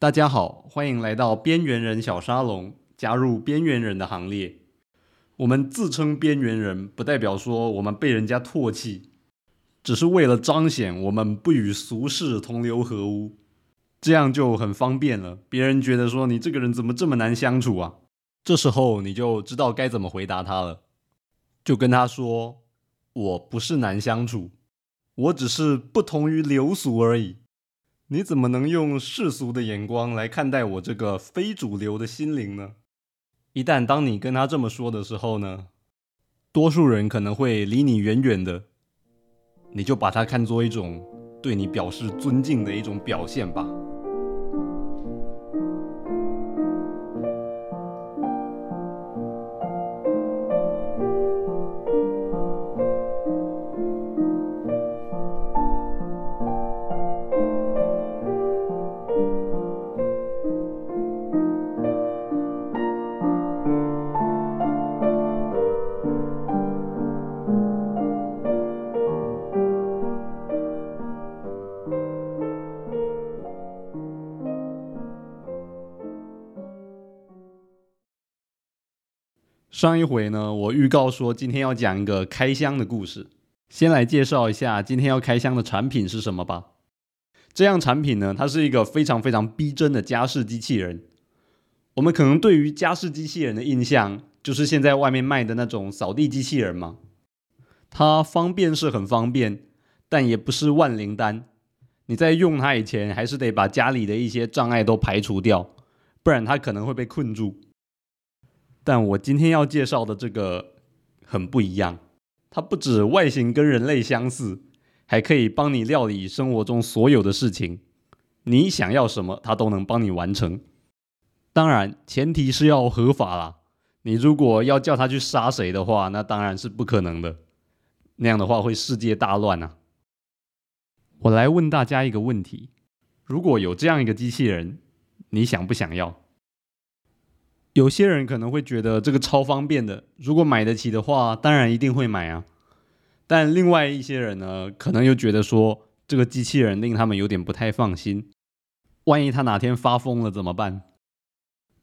大家好，欢迎来到边缘人小沙龙，加入边缘人的行列。我们自称边缘人，不代表说我们被人家唾弃，只是为了彰显我们不与俗世同流合污，这样就很方便了。别人觉得说你这个人怎么这么难相处啊？这时候你就知道该怎么回答他了，就跟他说：“我不是难相处，我只是不同于流俗而已。你怎么能用世俗的眼光来看待我这个非主流的心灵呢？”一旦当你跟他这么说的时候呢，多数人可能会离你远远的，你就把它看作一种对你表示尊敬的一种表现吧。上一回呢，我预告说今天要讲一个开箱的故事。先来介绍一下今天要开箱的产品是什么吧。这样产品呢，它是一个非常非常逼真的家事机器人。我们可能对于家事机器人的印象，就是现在外面卖的那种扫地机器人嘛。它方便是很方便，但也不是万灵丹。你在用它以前，还是得把家里的一些障碍都排除掉，不然它可能会被困住。但我今天要介绍的这个很不一样，它不止外形跟人类相似，还可以帮你料理生活中所有的事情。你想要什么，它都能帮你完成。当然，前提是要合法啦。你如果要叫他去杀谁的话，那当然是不可能的。那样的话会世界大乱啊！我来问大家一个问题：如果有这样一个机器人，你想不想要？有些人可能会觉得这个超方便的，如果买得起的话，当然一定会买啊。但另外一些人呢，可能又觉得说这个机器人令他们有点不太放心，万一他哪天发疯了怎么办？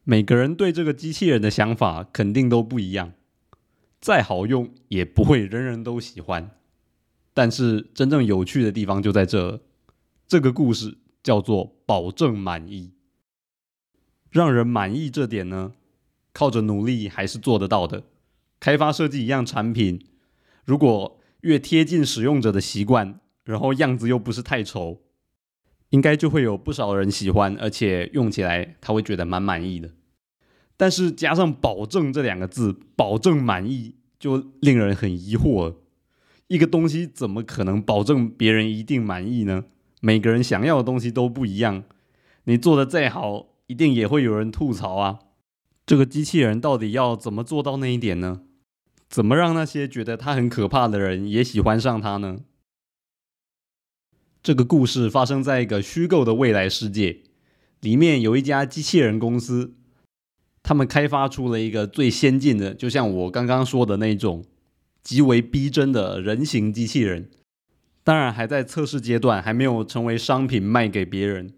每个人对这个机器人的想法肯定都不一样，再好用也不会人人都喜欢。但是真正有趣的地方就在这，这个故事叫做保证满意。让人满意这点呢，靠着努力还是做得到的。开发设计一样产品，如果越贴近使用者的习惯，然后样子又不是太丑，应该就会有不少人喜欢，而且用起来他会觉得蛮满意的。但是加上“保证”这两个字，保证满意就令人很疑惑。一个东西怎么可能保证别人一定满意呢？每个人想要的东西都不一样，你做的再好。一定也会有人吐槽啊！这个机器人到底要怎么做到那一点呢？怎么让那些觉得它很可怕的人也喜欢上它呢？这个故事发生在一个虚构的未来世界，里面有一家机器人公司，他们开发出了一个最先进的，就像我刚刚说的那种极为逼真的人形机器人。当然还在测试阶段，还没有成为商品卖给别人。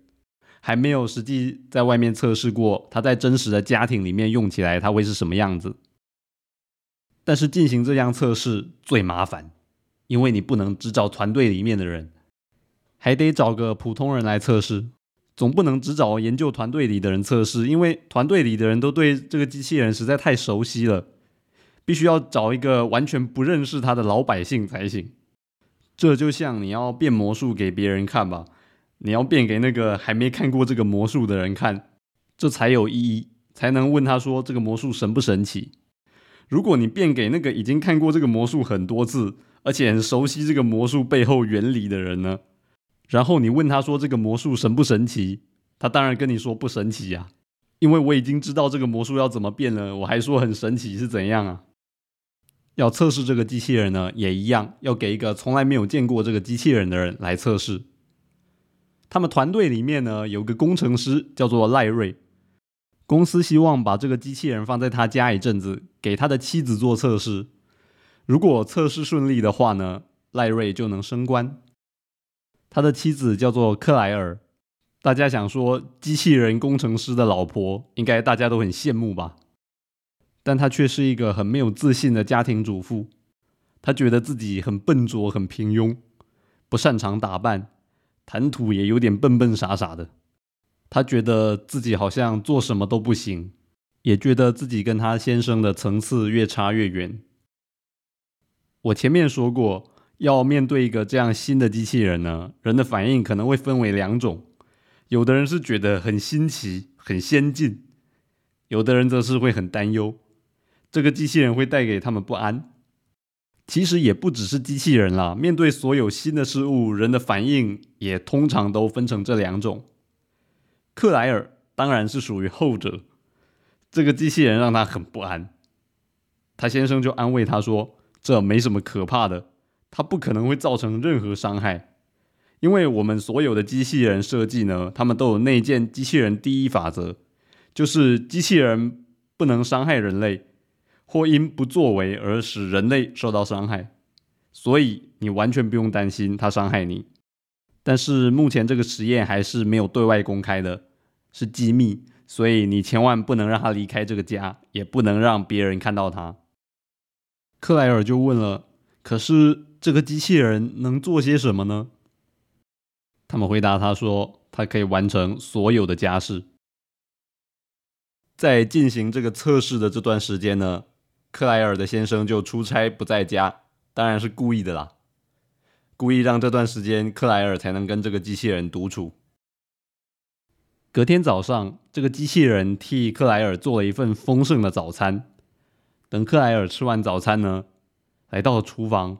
还没有实际在外面测试过，它在真实的家庭里面用起来，它会是什么样子？但是进行这项测试最麻烦，因为你不能只找团队里面的人，还得找个普通人来测试，总不能只找研究团队里的人测试，因为团队里的人都对这个机器人实在太熟悉了，必须要找一个完全不认识他的老百姓才行。这就像你要变魔术给别人看吧。你要变给那个还没看过这个魔术的人看，这才有意义，才能问他说这个魔术神不神奇。如果你变给那个已经看过这个魔术很多次，而且很熟悉这个魔术背后原理的人呢？然后你问他说这个魔术神不神奇，他当然跟你说不神奇呀，因为我已经知道这个魔术要怎么变了，我还说很神奇是怎样啊？要测试这个机器人呢，也一样，要给一个从来没有见过这个机器人的人来测试。他们团队里面呢，有个工程师叫做赖瑞。公司希望把这个机器人放在他家一阵子，给他的妻子做测试。如果测试顺利的话呢，赖瑞就能升官。他的妻子叫做克莱尔，大家想说，机器人工程师的老婆应该大家都很羡慕吧？但她却是一个很没有自信的家庭主妇。她觉得自己很笨拙、很平庸，不擅长打扮，谈吐也有点笨笨傻傻的。她觉得自己好像做什么都不行，也觉得自己跟她先生的层次越差越远。我前面说过，要面对一个这样新的机器人呢，人的反应可能会分为两种。有的人是觉得很新奇、很先进，有的人则是会很担忧，这个机器人会带给他们不安。其实也不只是机器人啦，面对所有新的事物，人的反应也通常都分成这两种。克莱尔当然是属于后者，这个机器人让他很不安。他先生就安慰他说：“这没什么可怕的，它不可能会造成任何伤害。”因为我们所有的机器人设计呢，他们都有内建机器人第一法则，就是机器人不能伤害人类，或因不作为而使人类受到伤害。所以你完全不用担心它伤害你。但是目前这个实验还是没有对外公开的，是机密，所以你千万不能让它离开这个家，也不能让别人看到它。克莱尔就问了：“可是这个机器人能做些什么呢？”他们回答他说：“他可以完成所有的家事。”在进行这个测试的这段时间呢，克莱尔的先生就出差不在家，当然是故意的啦，故意让这段时间克莱尔才能跟这个机器人独处。隔天早上，这个机器人替克莱尔做了一份丰盛的早餐。等克莱尔吃完早餐呢，来到了厨房。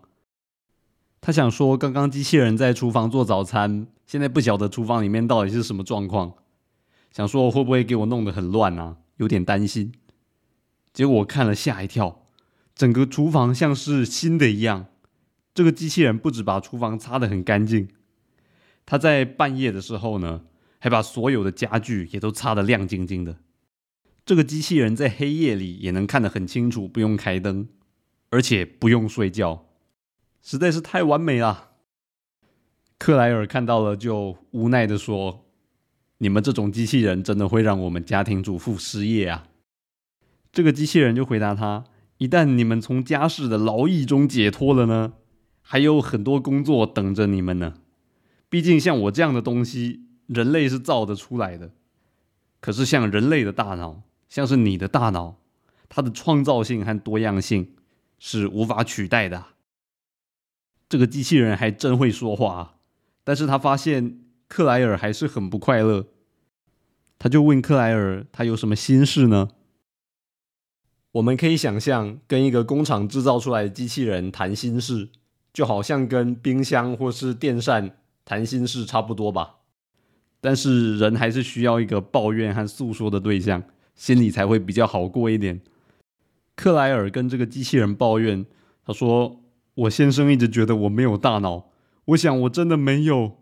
他想说，刚刚机器人在厨房做早餐，现在不晓得厨房里面到底是什么状况，想说会不会给我弄得很乱啊？有点担心。结果我看了吓一跳，整个厨房像是新的一样。这个机器人不止把厨房擦得很干净，它在半夜的时候呢，还把所有的家具也都擦得亮晶晶的。这个机器人在黑夜里也能看得很清楚，不用开灯，而且不用睡觉。实在是太完美了。克莱尔看到了，就无奈的说：“你们这种机器人真的会让我们家庭主妇失业啊！”这个机器人就回答他：“一旦你们从家事的劳役中解脱了呢，还有很多工作等着你们呢。毕竟像我这样的东西，人类是造得出来的。可是像人类的大脑，像是你的大脑，它的创造性和多样性是无法取代的。”这个机器人还真会说话，但是他发现克莱尔还是很不快乐，他就问克莱尔，他有什么心事呢？我们可以想象，跟一个工厂制造出来的机器人谈心事，就好像跟冰箱或是电扇谈心事差不多吧。但是人还是需要一个抱怨和诉说的对象，心里才会比较好过一点。克莱尔跟这个机器人抱怨，他说。我先生一直觉得我没有大脑，我想我真的没有。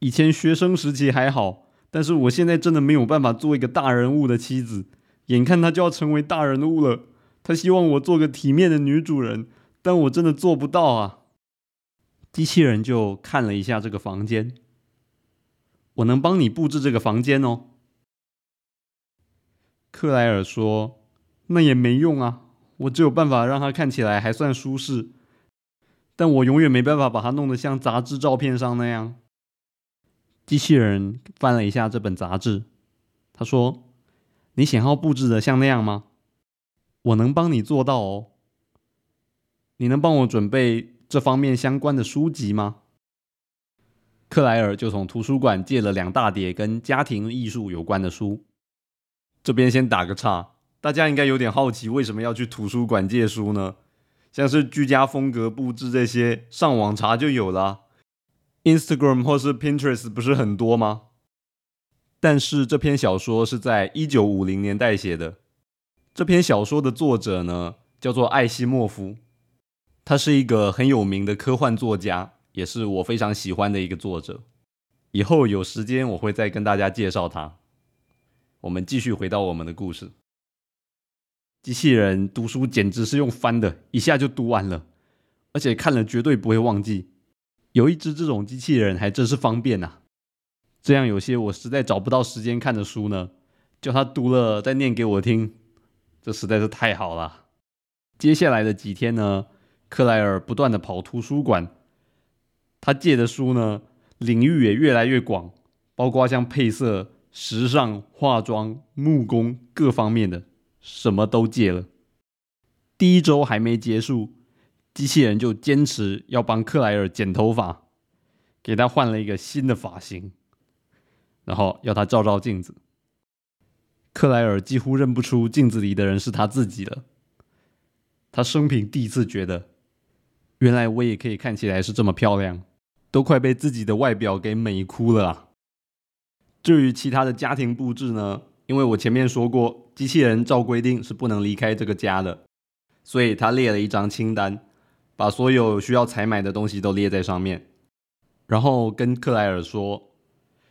以前学生时期还好，但是我现在真的没有办法做一个大人物的妻子。眼看他就要成为大人物了，他希望我做个体面的女主人，但我真的做不到啊。机器人就看了一下这个房间，我能帮你布置这个房间哦。克莱尔说：“那也没用啊，我只有办法让它看起来还算舒适。”但我永远没办法把它弄得像杂志照片上那样。机器人翻了一下这本杂志，他说：“你想要布置的像那样吗？我能帮你做到哦。你能帮我准备这方面相关的书籍吗？”克莱尔就从图书馆借了两大叠跟家庭艺术有关的书。这边先打个岔，大家应该有点好奇，为什么要去图书馆借书呢？像是居家风格布置这些，上网查就有了。Instagram 或是 Pinterest 不是很多吗？但是这篇小说是在一九五零年代写的。这篇小说的作者呢，叫做艾西莫夫，他是一个很有名的科幻作家，也是我非常喜欢的一个作者。以后有时间我会再跟大家介绍他。我们继续回到我们的故事。机器人读书简直是用翻的，一下就读完了，而且看了绝对不会忘记。有一只这种机器人还真是方便呐！这样有些我实在找不到时间看的书呢，叫他读了再念给我听，这实在是太好了。接下来的几天呢，克莱尔不断的跑图书馆，他借的书呢，领域也越来越广，包括像配色、时尚、化妆、木工各方面的，什么都借了。第一周还没结束，机器人就坚持要帮克莱尔剪头发，给他换了一个新的发型，然后要他照照镜子。克莱尔几乎认不出镜子里的人是他自己了。他生平第一次觉得，原来我也可以看起来是这么漂亮，都快被自己的外表给美哭了啊！至于其他的家庭布置呢？因为我前面说过，机器人照规定是不能离开这个家的，所以他列了一张清单，把所有需要采买的东西都列在上面，然后跟克莱尔说：“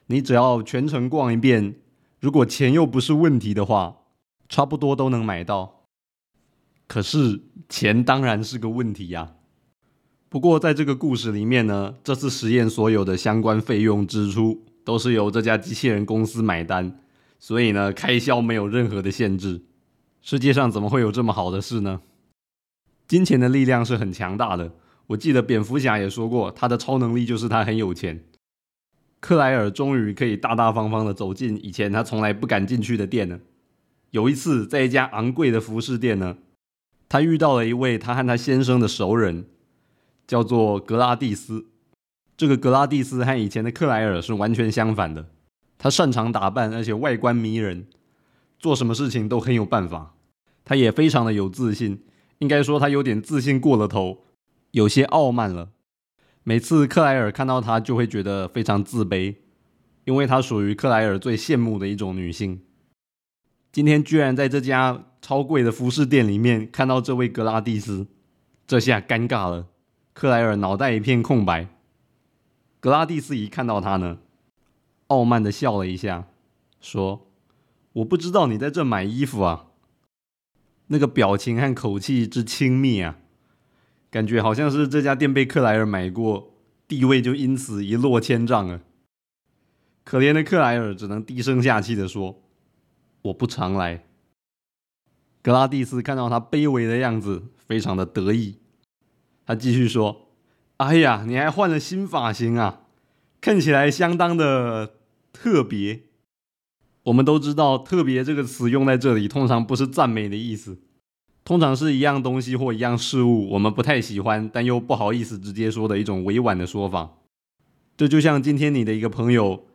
你只要全程逛一遍，如果钱又不是问题的话，差不多都能买到。”可是钱当然是个问题呀。不过在这个故事里面呢，这次实验所有的相关费用支出都是由这家机器人公司买单，所以呢，开销没有任何的限制。世界上怎么会有这么好的事呢？金钱的力量是很强大的。我记得蝙蝠侠也说过，他的超能力就是他很有钱。克莱尔终于可以大大方方的走进以前他从来不敢进去的店了。有一次，在一家昂贵的服饰店呢。他遇到了一位他和他先生的熟人，叫做格拉蒂斯。这个格拉蒂斯和以前的克莱尔是完全相反的。他擅长打扮，而且外观迷人，做什么事情都很有办法。他也非常的有自信，应该说他有点自信过了头，有些傲慢了。每次克莱尔看到她，就会觉得非常自卑，因为她属于克莱尔最羡慕的一种女性。今天居然在这家超贵的服饰店里面看到这位格拉蒂斯，这下尴尬了。克莱尔脑袋一片空白。格拉蒂斯一看到他呢，傲慢的笑了一下，说：“我不知道你在这买衣服啊。”那个表情和口气之亲密啊，感觉好像是这家店被克莱尔买过，地位就因此一落千丈了。可怜的克莱尔只能低声下气的说。我不常来。格拉蒂斯看到他卑微的样子，非常的得意。他继续说：“哎呀，你还换了新发型啊，看起来相当的特别。”我们都知道，“特别”这个词用在这里，通常不是赞美的意思，通常是一样东西或一样事物，我们不太喜欢，但又不好意思直接说的一种委婉的说法。这就像今天你的一个朋友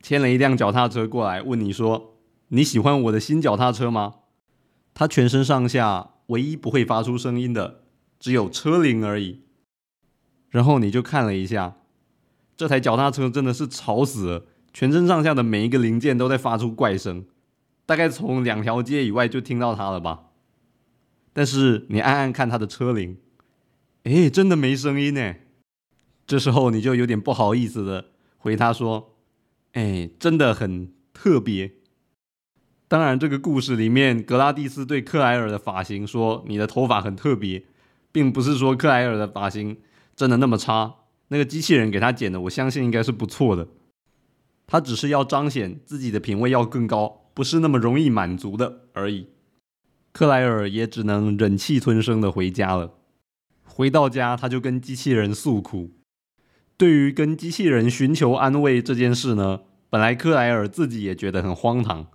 牵了一辆脚踏车过来，问你说。你喜欢我的新脚踏车吗？它全身上下唯一不会发出声音的只有车铃而已。然后你就看了一下，这台脚踏车真的是吵死了，全身上下的每一个零件都在发出怪声，大概从两条街以外就听到它了吧。但是你按按看他的车铃，哎，真的没声音呢。这时候你就有点不好意思的回他说：“哎，真的很特别。”当然，这个故事里面，格拉蒂斯对克莱尔的发型说：“你的头发很特别，并不是说克莱尔的发型真的那么差。那个机器人给他剪的，我相信应该是不错的。他只是要彰显自己的品味要更高，不是那么容易满足的而已。”克莱尔也只能忍气吞声的回家了。回到家，他就跟机器人诉苦。对于跟机器人寻求安慰这件事呢，本来克莱尔自己也觉得很荒唐。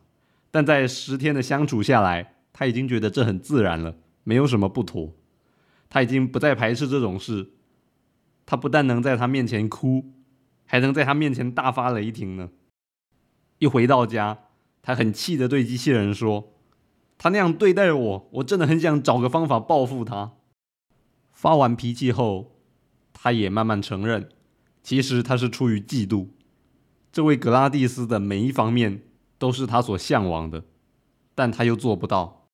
但在十天的相处下来，他已经觉得这很自然了，没有什么不妥。他已经不再排斥这种事。他不但能在他面前哭，还能在他面前大发雷霆呢。一回到家，他很气的对机器人说：“他那样对待我，我真的很想找个方法报复他。”发完脾气后，他也慢慢承认，其实他是出于嫉妒这位格拉蒂斯的每一方面。都是他所向往的，但他又做不到。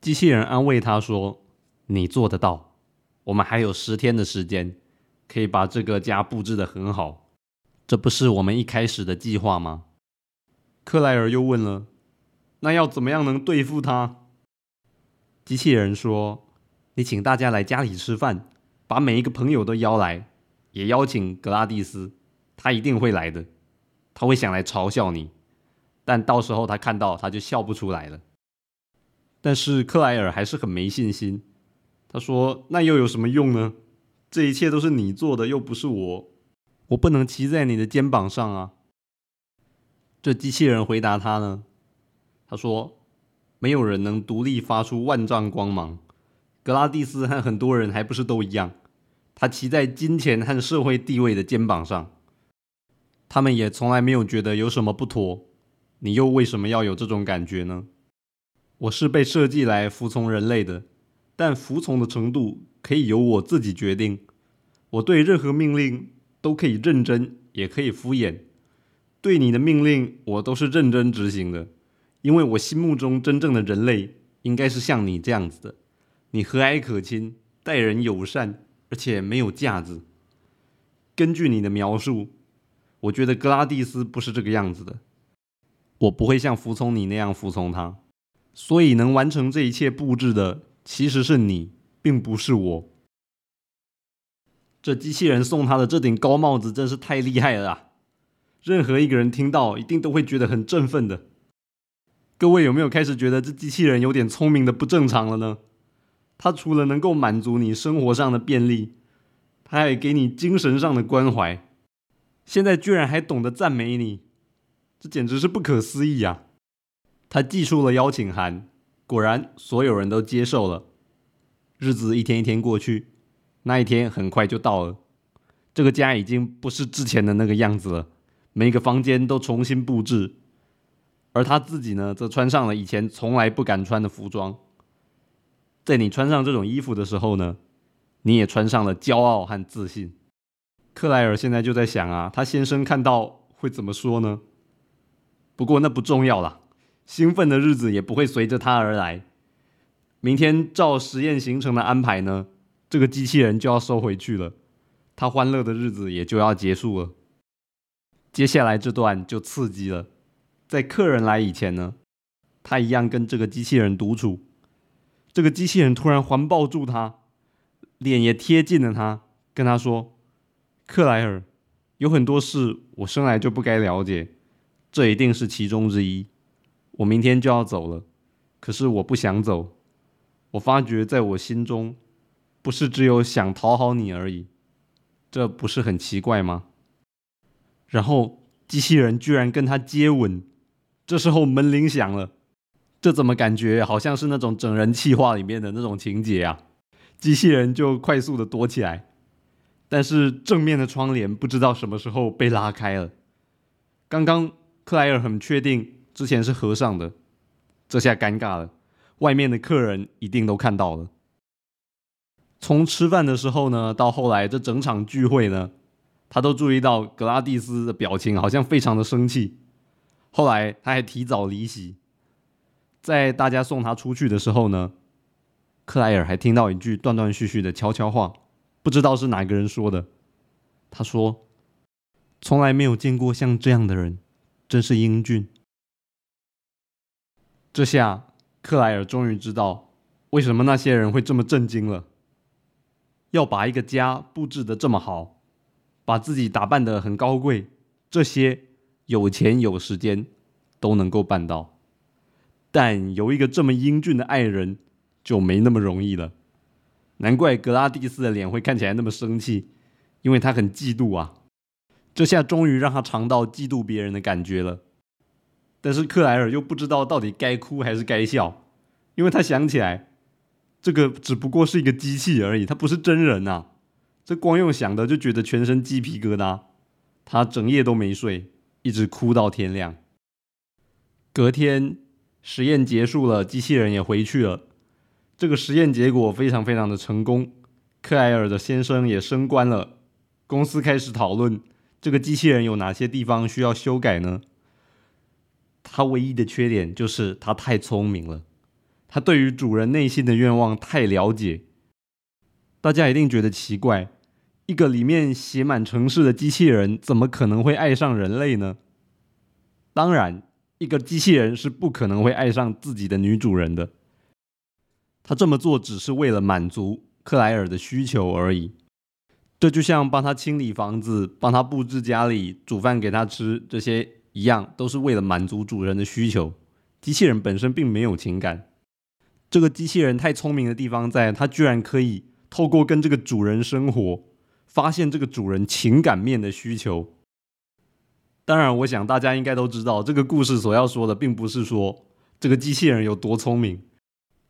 机器人安慰他说：“你做得到，我们还有十天的时间，可以把这个家布置的很好。这不是我们一开始的计划吗？”克莱尔又问了：“那要怎么样能对付他？”机器人说：“你请大家来家里吃饭，把每一个朋友都邀来，也邀请格拉蒂斯，他一定会来的。”他会想来嘲笑你，但到时候他看到他就笑不出来了。但是克莱尔还是很没信心。他说：“那又有什么用呢？这一切都是你做的，又不是我，我不能骑在你的肩膀上啊。”这机器人回答他呢，他说：“没有人能独立发出万丈光芒。格拉蒂斯和很多人还不是都一样？他骑在金钱和社会地位的肩膀上，他们也从来没有觉得有什么不妥。你又为什么要有这种感觉呢？”我是被设计来服从人类的，但服从的程度可以由我自己决定。我对任何命令都可以认真，也可以敷衍。对你的命令，我都是认真执行的，因为我心目中真正的人类应该是像你这样子的：你和蔼可亲，待人友善，而且没有架子。根据你的描述，我觉得格拉蒂斯不是这个样子的。我不会像服从你那样服从他。所以，能完成这一切布置的其实是你，并不是我。这机器人送他的这顶高帽子真是太厉害了啊！任何一个人听到，一定都会觉得很振奋的。各位有没有开始觉得这机器人有点聪明的不正常了呢？它除了能够满足你生活上的便利，它还给你精神上的关怀。现在居然还懂得赞美你，这简直是不可思议啊！他寄出了邀请函，果然所有人都接受了。日子一天一天过去，那一天很快就到了。这个家已经不是之前的那个样子了，每个房间都重新布置，而他自己呢，则穿上了以前从来不敢穿的服装。在你穿上这种衣服的时候呢，你也穿上了骄傲和自信。克莱尔现在就在想啊，他先生看到会怎么说呢？不过那不重要了。兴奋的日子也不会随着他而来。明天照实验行程的安排呢，这个机器人就要收回去了，他欢乐的日子也就要结束了。接下来这段就刺激了，在客人来以前呢，他一样跟这个机器人独处。这个机器人突然环抱住他，脸也贴近了他，跟他说：“克莱尔，有很多事我生来就不该了解，这一定是其中之一。”我明天就要走了，可是我不想走。我发觉在我心中，不是只有想讨好你而已，这不是很奇怪吗？然后机器人居然跟他接吻，这时候门铃响了，这怎么感觉好像是那种整人气话里面的那种情节啊？机器人就快速的躲起来，但是正面的窗帘不知道什么时候被拉开了。刚刚克莱尔很确定。之前是合上的，这下尴尬了。外面的客人一定都看到了。从吃饭的时候呢，到后来这整场聚会呢，他都注意到格拉蒂斯的表情好像非常的生气。后来他还提早离席，在大家送他出去的时候呢，克莱尔还听到一句断断续续的悄悄话，不知道是哪个人说的。他说：“从来没有见过像这样的人，真是英俊。”这下，克莱尔终于知道为什么那些人会这么震惊了。要把一个家布置的这么好，把自己打扮的很高贵，这些有钱有时间都能够办到，但有一个这么英俊的爱人就没那么容易了。难怪格拉蒂斯的脸会看起来那么生气，因为他很嫉妒啊。这下终于让他尝到嫉妒别人的感觉了。但是克莱尔又不知道到底该哭还是该笑，因为他想起来，这个只不过是一个机器而已，他不是真人呐。这光用想的就觉得全身鸡皮疙瘩，他整夜都没睡，一直哭到天亮。隔天实验结束了，机器人也回去了。这个实验结果非常非常的成功，克莱尔的先生也升官了。公司开始讨论这个机器人有哪些地方需要修改呢？他唯一的缺点就是他太聪明了，他对于主人内心的愿望太了解。大家一定觉得奇怪，一个里面写满城市的机器人，怎么可能会爱上人类呢？当然，一个机器人是不可能会爱上自己的女主人的。他这么做只是为了满足克莱尔的需求而已。这就像帮他清理房子、帮他布置家里、煮饭给他吃这些一样，都是为了满足主人的需求。机器人本身并没有情感。这个机器人太聪明的地方在，它居然可以透过跟这个主人生活，发现这个主人情感面的需求。当然，我想大家应该都知道，这个故事所要说的，并不是说这个机器人有多聪明，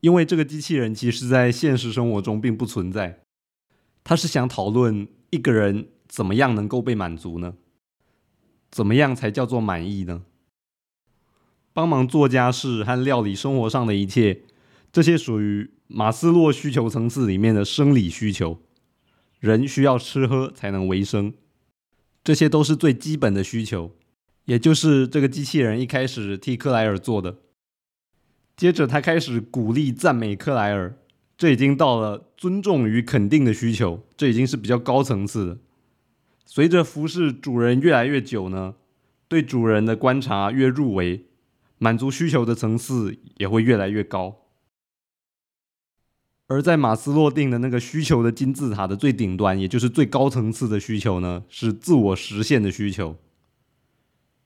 因为这个机器人其实在现实生活中并不存在。他是想讨论一个人怎么样能够被满足呢？怎么样才叫做满意呢？帮忙做家事和料理生活上的一切，这些属于马斯洛需求层次里面的生理需求。人需要吃喝才能维生。这些都是最基本的需求，也就是这个机器人一开始替克莱尔做的。接着，他开始鼓励、赞美克莱尔，这已经到了尊重与肯定的需求，这已经是比较高层次的。随着服侍主人越来越久呢，对主人的观察越入微，满足需求的层次也会越来越高。而在马斯洛定的那个需求的金字塔的最顶端，也就是最高层次的需求呢，是自我实现的需求。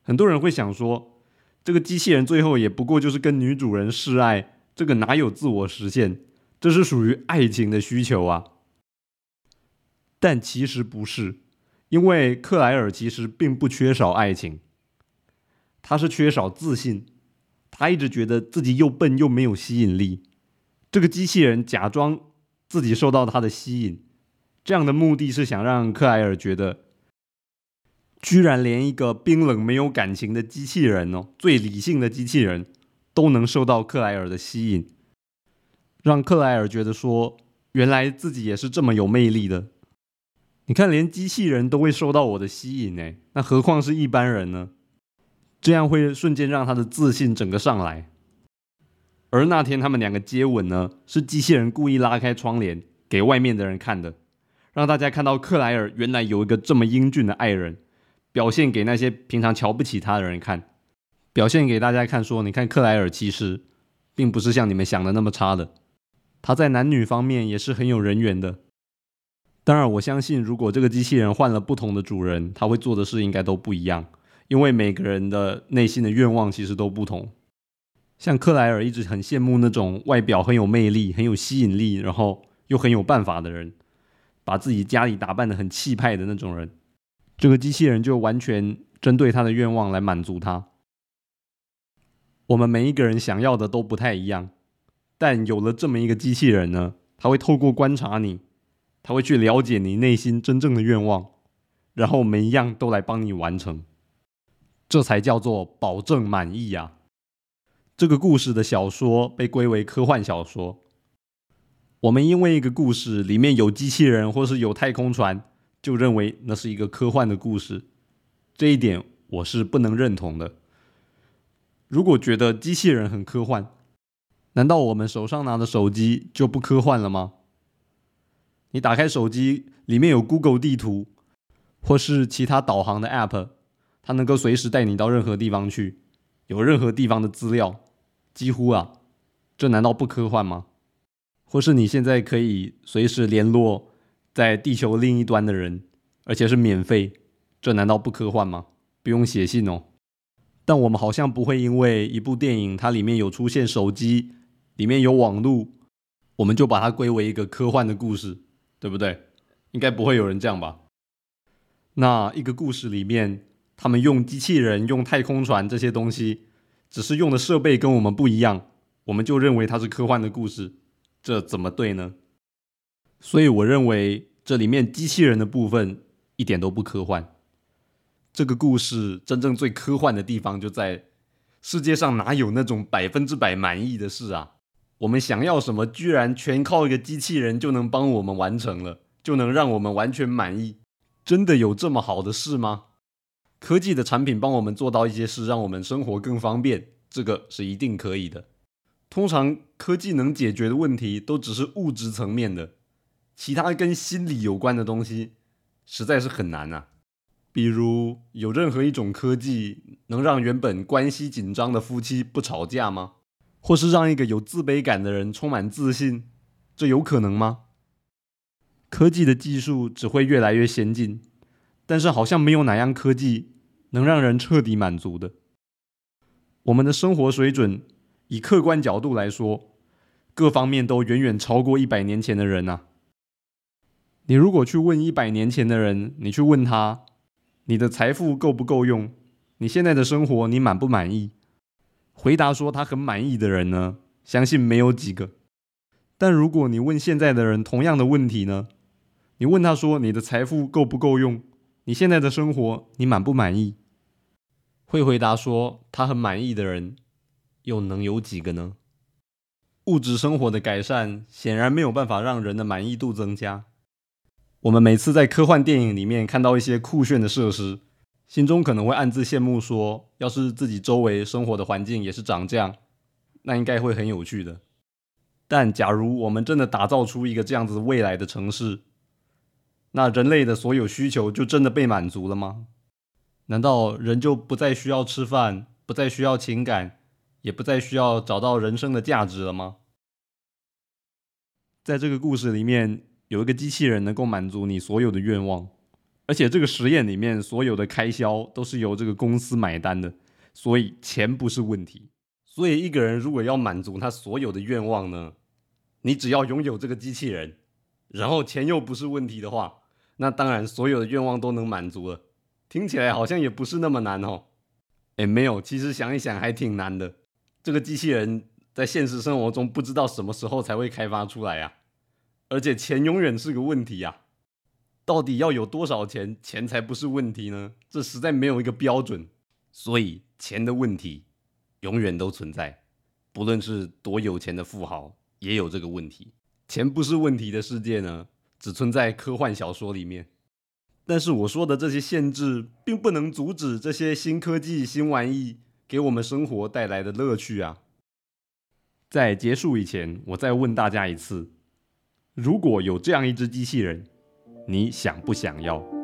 很多人会想说，这个机器人最后也不过就是跟女主人示爱，这个哪有自我实现？这是属于爱情的需求啊。但其实不是，因为克莱尔其实并不缺少爱情，他是缺少自信，他一直觉得自己又笨又没有吸引力。这个机器人假装自己受到他的吸引，这样的目的是想让克莱尔觉得，居然连一个冰冷没有感情的机器人哦，最理性的机器人都能受到克莱尔的吸引，让克莱尔觉得说，原来自己也是这么有魅力的。你看，连机器人都会受到我的吸引呢，那何况是一般人呢？这样会瞬间让他的自信整个上来。而那天他们两个接吻呢，是机器人故意拉开窗帘给外面的人看的，让大家看到克莱尔原来有一个这么英俊的爱人，表现给那些平常瞧不起他的人看，表现给大家看，说你看克莱尔其实并不是像你们想的那么差的，他在男女方面也是很有人缘的。当然，我相信如果这个机器人换了不同的主人，他会做的事应该都不一样，因为每个人的内心的愿望其实都不同。像克莱尔一直很羡慕那种外表很有魅力、很有吸引力，然后又很有办法的人，把自己家里打扮的很气派的那种人。这个机器人就完全针对他的愿望来满足他。我们每一个人想要的都不太一样，但有了这么一个机器人呢，他会透过观察你，他会去了解你内心真正的愿望，然后每一样都来帮你完成，这才叫做保证满意呀。这个故事的小说被归为科幻小说。我们因为一个故事里面有机器人或是有太空船，就认为那是一个科幻的故事。这一点我是不能认同的。如果觉得机器人很科幻，难道我们手上拿的手机就不科幻了吗？你打开手机，里面有 Google 地图或是其他导航的 App，它能够随时带你到任何地方去，有任何地方的资料。几乎啊，这难道不科幻吗？或是你现在可以随时联络在地球另一端的人，而且是免费，这难道不科幻吗？不用写信哦。但我们好像不会因为一部电影它里面有出现手机，里面有网络，我们就把它归为一个科幻的故事，对不对？应该不会有人这样吧？那一个故事里面，他们用机器人、用太空船这些东西。只是用的设备跟我们不一样，我们就认为它是科幻的故事，这怎么对呢？所以我认为这里面机器人的部分一点都不科幻。这个故事真正最科幻的地方就在世界上哪有那种百分之百满意的事啊？我们想要什么，居然全靠一个机器人就能帮我们完成了，就能让我们完全满意？真的有这么好的事吗？科技的产品帮我们做到一些事，让我们生活更方便，这个是一定可以的。通常科技能解决的问题都只是物质层面的，其他跟心理有关的东西实在是很难啊。比如，有任何一种科技能让原本关系紧张的夫妻不吵架吗？或是让一个有自卑感的人充满自信？这有可能吗？科技的技术只会越来越先进，但是好像没有哪样科技能让人彻底满足的。我们的生活水准，以客观角度来说，各方面都远远超过一百年前的人啊。你如果去问一百年前的人，你去问他，你的财富够不够用？你现在的生活你满不满意？回答说他很满意的人呢，相信没有几个。但如果你问现在的人同样的问题呢？你问他说你的财富够不够用？你现在的生活你满不满意？会回答说他很满意的人，又能有几个呢？物质生活的改善显然没有办法让人的满意度增加。我们每次在科幻电影里面看到一些酷炫的设施，心中可能会暗自羡慕，说要是自己周围生活的环境也是长这样，那应该会很有趣的。但假如我们真的打造出一个这样子未来的城市，那人类的所有需求就真的被满足了吗？难道人就不再需要吃饭，不再需要情感，也不再需要找到人生的价值了吗？在这个故事里面。有一个机器人能够满足你所有的愿望，而且这个实验里面所有的开销都是由这个公司买单的，所以钱不是问题。所以一个人如果要满足他所有的愿望呢，你只要拥有这个机器人，然后钱又不是问题的话，那当然所有的愿望都能满足了。听起来好像也不是那么难哦。哎，没有，其实想一想还挺难的。这个机器人在现实生活中不知道什么时候才会开发出来呀。而且钱永远是个问题呀，到底要有多少钱，钱才不是问题呢？这实在没有一个标准，所以钱的问题永远都存在，不论是多有钱的富豪也有这个问题。钱不是问题的世界呢，只存在科幻小说里面。但是我说的这些限制，并不能阻止这些新科技、新玩意给我们生活带来的乐趣啊。在结束以前，我再问大家一次。如果有这样一只机器人，你想不想要？